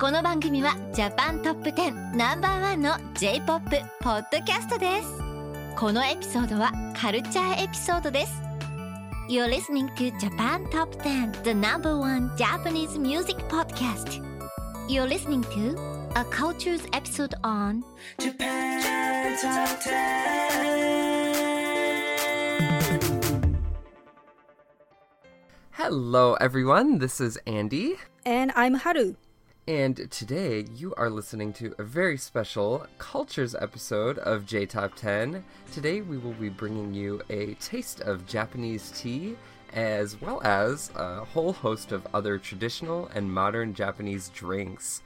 この番組はジャパントップ10ナンバーワンの J-POP ポッドキャストですこのエピソードはカルチャーエピソードです You're listening to Japan Top 10 The number one Japanese music podcast You're listening to a cultures episode on Japan Top 10. Hello, everyone. This is Andy. And I'm Haru. And today you are listening to a very special Cultures episode of J Top 10. Today we will be bringing you a taste of Japanese tea as well as a whole host of other traditional and modern Japanese drinks.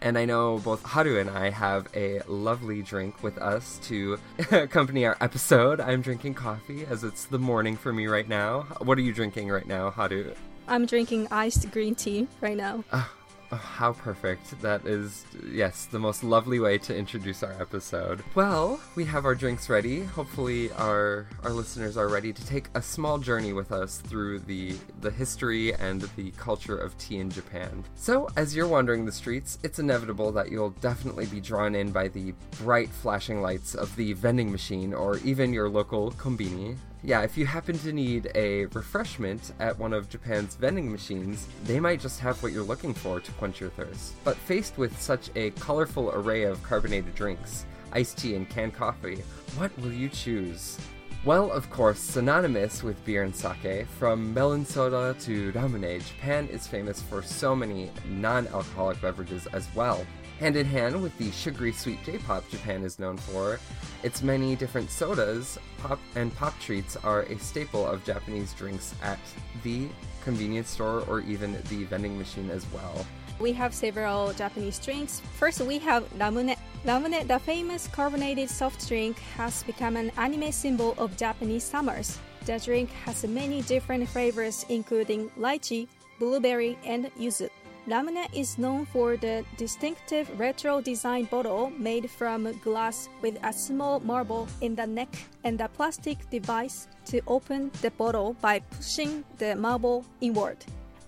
And I know both Haru and I have a lovely drink with us to accompany our episode. I'm drinking coffee as it's the morning for me right now. What are you drinking right now, Haru? I'm drinking iced green tea right now. Oh, how perfect. That is, yes, the most lovely way to introduce our episode. Well, we have our drinks ready. Hopefully our our listeners are ready to take a small journey with us through the the history and the culture of tea in Japan. So, as you're wandering the streets, it's inevitable that you'll definitely be drawn in by the bright flashing lights of the vending machine or even your local kombini yeah, if you happen to need a refreshment at one of Japan's vending machines, they might just have what you're looking for to quench your thirst. But faced with such a colorful array of carbonated drinks, iced tea, and canned coffee, what will you choose? Well, of course, synonymous with beer and sake, from melon soda to ramune, Japan is famous for so many non alcoholic beverages as well. Hand in hand with the sugary sweet J-pop Japan is known for, its many different sodas, pop and pop treats are a staple of Japanese drinks at the convenience store or even the vending machine as well. We have several Japanese drinks. First, we have ramune. Ramune, the famous carbonated soft drink, has become an anime symbol of Japanese summers. The drink has many different flavors, including lychee, blueberry, and yuzu. Ramune is known for the distinctive retro design bottle made from glass with a small marble in the neck and a plastic device to open the bottle by pushing the marble inward.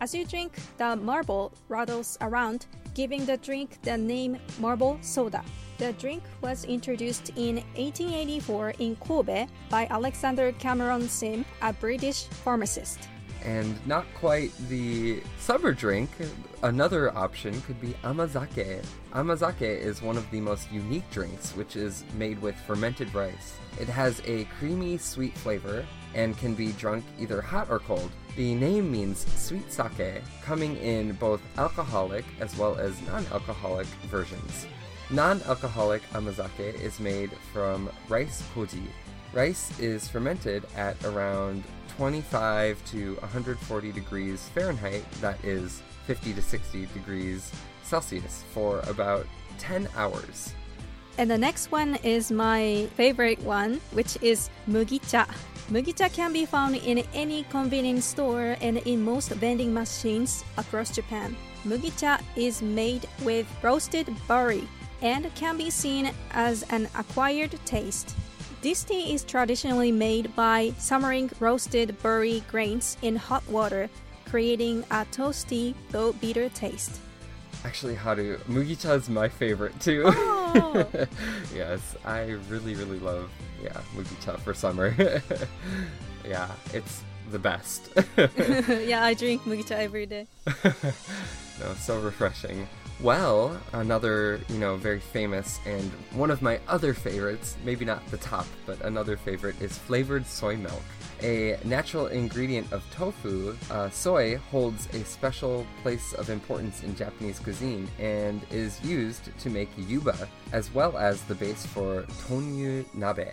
As you drink, the marble rattles around, giving the drink the name marble soda. The drink was introduced in 1884 in Kobe by Alexander Cameron Sim, a British pharmacist and not quite the summer drink, another option could be amazake. Amazake is one of the most unique drinks, which is made with fermented rice. It has a creamy, sweet flavor and can be drunk either hot or cold. The name means sweet sake, coming in both alcoholic as well as non alcoholic versions. Non alcoholic amazake is made from rice koji. Rice is fermented at around 25 to 140 degrees Fahrenheit, that is 50 to 60 degrees Celsius, for about 10 hours. And the next one is my favorite one, which is mugicha. Mugicha can be found in any convenience store and in most vending machines across Japan. Mugicha is made with roasted barley and can be seen as an acquired taste. This tea is traditionally made by simmering roasted berry grains in hot water, creating a toasty though bitter taste. Actually, Haru, mugicha is my favorite too. Oh. yes, I really, really love yeah mugicha for summer. yeah, it's the best. yeah, I drink mugicha every day. no, so refreshing. Well, another, you know, very famous and one of my other favorites, maybe not the top, but another favorite is flavored soy milk. A natural ingredient of tofu, uh, soy holds a special place of importance in Japanese cuisine and is used to make yuba, as well as the base for tonyu nabe.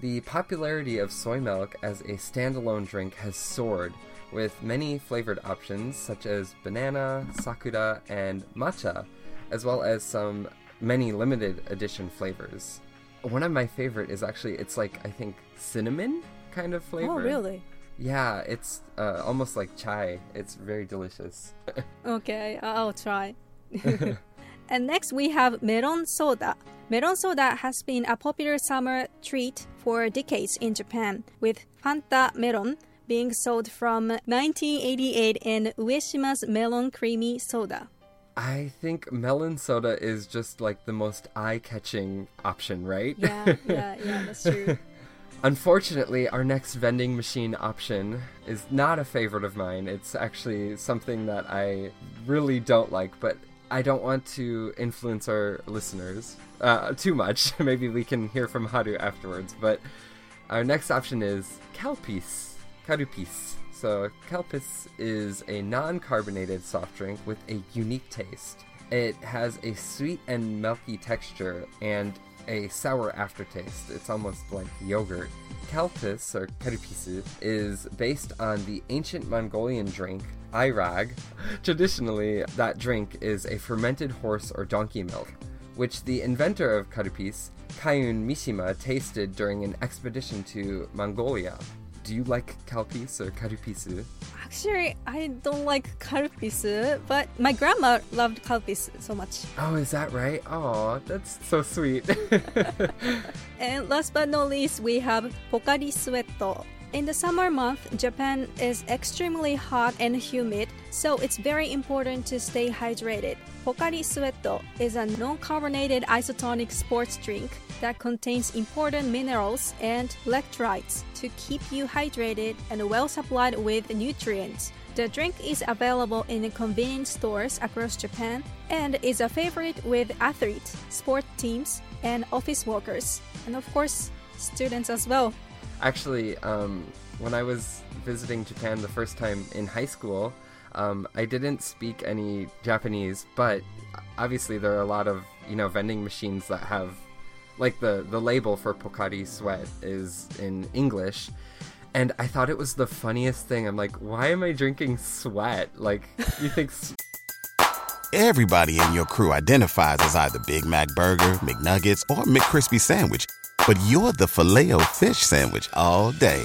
The popularity of soy milk as a standalone drink has soared, with many flavored options such as banana, sakura, and matcha, as well as some many limited edition flavors. One of my favorite is actually it's like I think cinnamon kind of flavor. Oh, really? Yeah, it's uh, almost like chai. It's very delicious. okay, I'll try. and next we have melon soda. Melon soda has been a popular summer treat for decades in Japan, with Fanta melon being sold from 1988 in Ueshima's melon creamy soda. I think melon soda is just like the most eye-catching option, right? Yeah, yeah, yeah, that's true. Unfortunately, our next vending machine option is not a favorite of mine. It's actually something that I really don't like, but I don't want to influence our listeners uh, too much. Maybe we can hear from Haru afterwards. But our next option is Calpis. Carupis. So, Calpis is a non carbonated soft drink with a unique taste. It has a sweet and milky texture and a sour aftertaste. It's almost like yogurt. Kalpis, or Karipisu, is based on the ancient Mongolian drink Airag. Traditionally, that drink is a fermented horse or donkey milk, which the inventor of Karipis, Kaiun Mishima, tasted during an expedition to Mongolia. Do you like Kalpis or Karipisu? Actually, I don't like kalpisu, but my grandma loved kalpisu so much. Oh, is that right? Oh, that's so sweet. And last but not least, we have Sueto. In the summer month, Japan is extremely hot and humid, so it's very important to stay hydrated. Pocari Sueto is a non-carbonated isotonic sports drink that contains important minerals and electrolytes to keep you hydrated and well supplied with nutrients. The drink is available in convenience stores across Japan and is a favorite with athletes, sport teams, and office workers, and of course, students as well. Actually, um, when I was visiting Japan the first time in high school, um, I didn't speak any Japanese, but obviously there are a lot of you know vending machines that have like the the label for Pocari Sweat is in English. And I thought it was the funniest thing. I'm like, why am I drinking sweat? Like, you think s- Everybody in your crew identifies as either Big Mac Burger, McNuggets, or McCrispy Sandwich. But you're the filet fish Sandwich all day.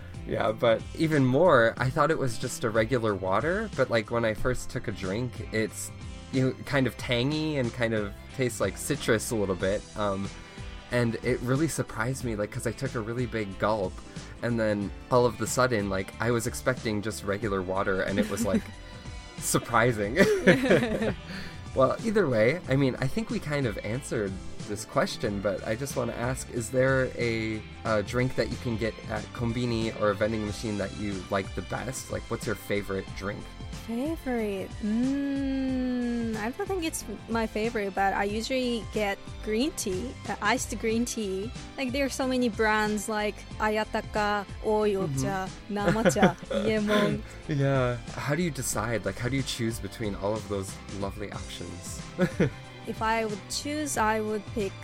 yeah, but even more, I thought it was just a regular water, but like when I first took a drink, it's you know, kind of tangy and kind of tastes like citrus a little bit. Um, and it really surprised me, like, because I took a really big gulp, and then all of the sudden, like, I was expecting just regular water, and it was like surprising. well, either way, I mean, I think we kind of answered this question, but I just want to ask: Is there a, uh drink that you can get at kombini or a vending machine that you like the best? Like, what's your favorite drink? Favorite? Mm, I don't think it's my favorite, but I usually get green tea, uh, iced green tea. Like there are so many brands like Ayataka, Oi Ocha, Namacha, Iyemon. Yeah. How do you decide? Like, how do you choose between all of those lovely options? If I would choose, I would pick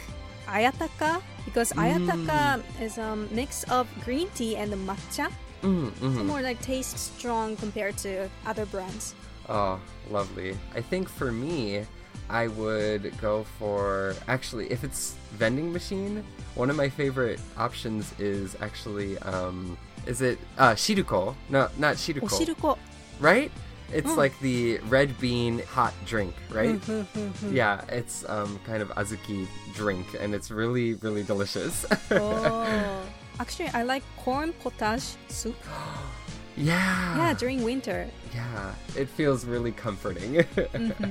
Ayataka because Ayataka is a mix of green tea and matcha. mm, So mhm. more like taste strong compared to other brands. Oh, lovely. I think for me, I would go for actually if it's vending machine, one of my favorite options is actually um is it uh shiruko? No, not shiruko. Oshiruko. right? It's Mm. like the red bean hot drink, right? Mm-hmm. yeah, it's um kind of azuki drink and it's really really delicious. oh. Actually, I like corn potage soup. yeah. Yeah, during winter. Yeah, it feels really comforting.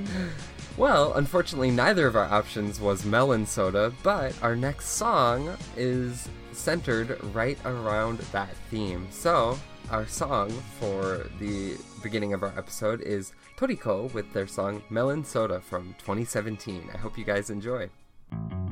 well, unfortunately, neither of our options was melon soda, but our next song is centered right around that theme. So, our song for the beginning of our episode is tricot with their song Melon Soda from 2017. I hope you guys enjoy.「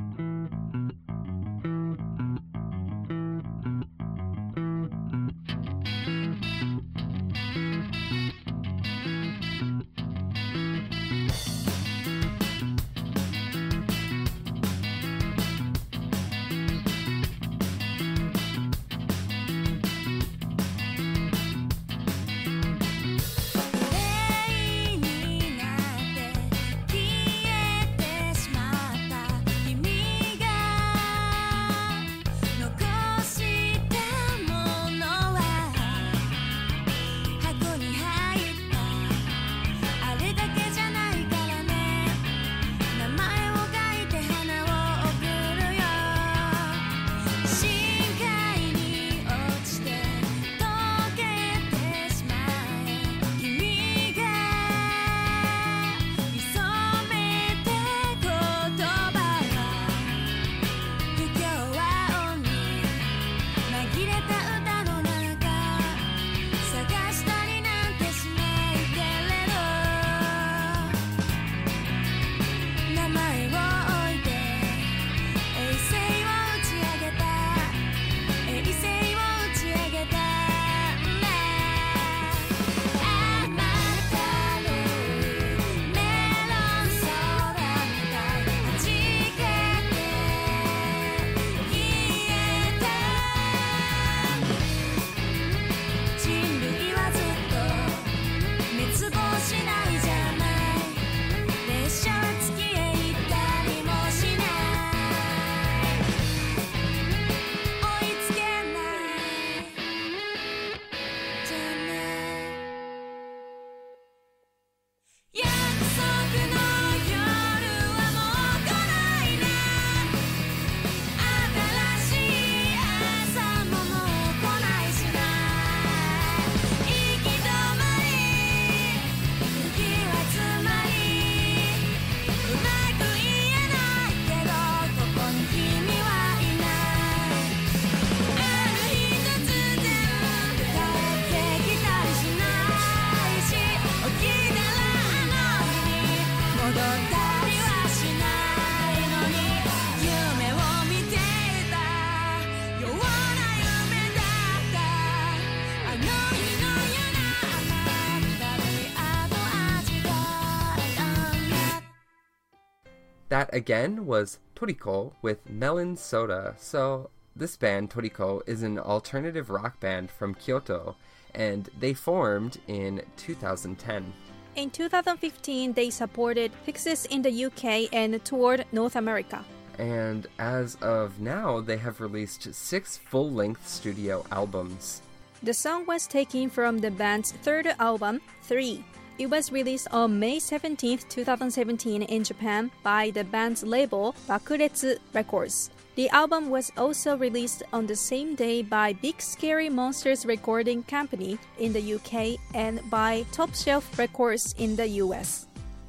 That again was tricot with Melon Soda. So, this band, tricot, is an alternative rock band from Kyoto, and they formed in 2010. In 2015, they supported Pixies in the UK and toured North America. And as of now, they have released six full length studio albums. The song was taken from the band's third album, 3. It was released on May 17, 2017 in Japan by the band's label Bakuretsu Records. The album was also released on the same day by Big Scary Monsters Recording Company in the UK and by Top Shelf Records in the US.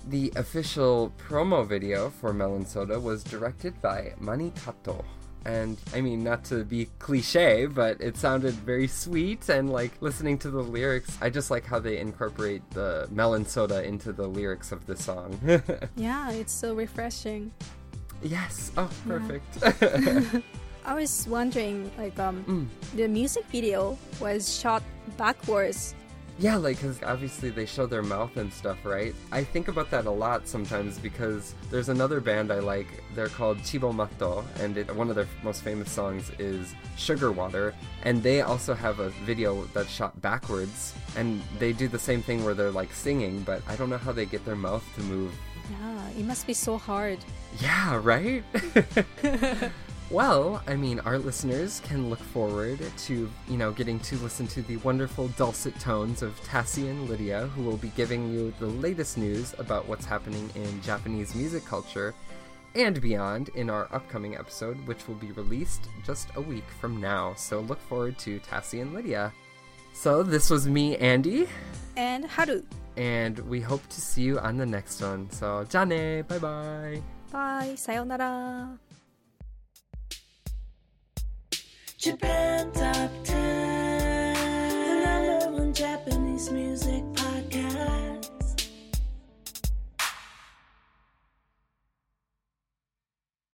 The official promo video for Melon Soda was directed by Mani Kato. And I mean, not to be cliche, but it sounded very sweet. And like listening to the lyrics, I just like how they incorporate the melon soda into the lyrics of the song. Yeah, it's so refreshing. yes. Oh, perfect. I was wondering, like, um, Mm. the music video was shot backwards. Yeah, like, because obviously they show their mouth and stuff, right? I think about that a lot sometimes because there's another band I like. They're called Cibo Matto, and it, one of their most famous songs is Sugar Water. And they also have a video that's shot backwards, and they do the same thing where they're like singing, but I don't know how they get their mouth to move. Yeah, it must be so hard. Yeah, right? well, I mean, our listeners can look forward to, you know, getting to listen to the wonderful dulcet tones of Tassie and Lydia, who will be giving you the latest news about what's happening in Japanese music culture and beyond in our upcoming episode, which will be released just a week from now. So look forward to Tassie and Lydia. So this was me, Andy, And Haru. and we hope to see you on the next one. So, jane, bye bye. Bye, sayonara. Japan Top 10, the number one Japanese music.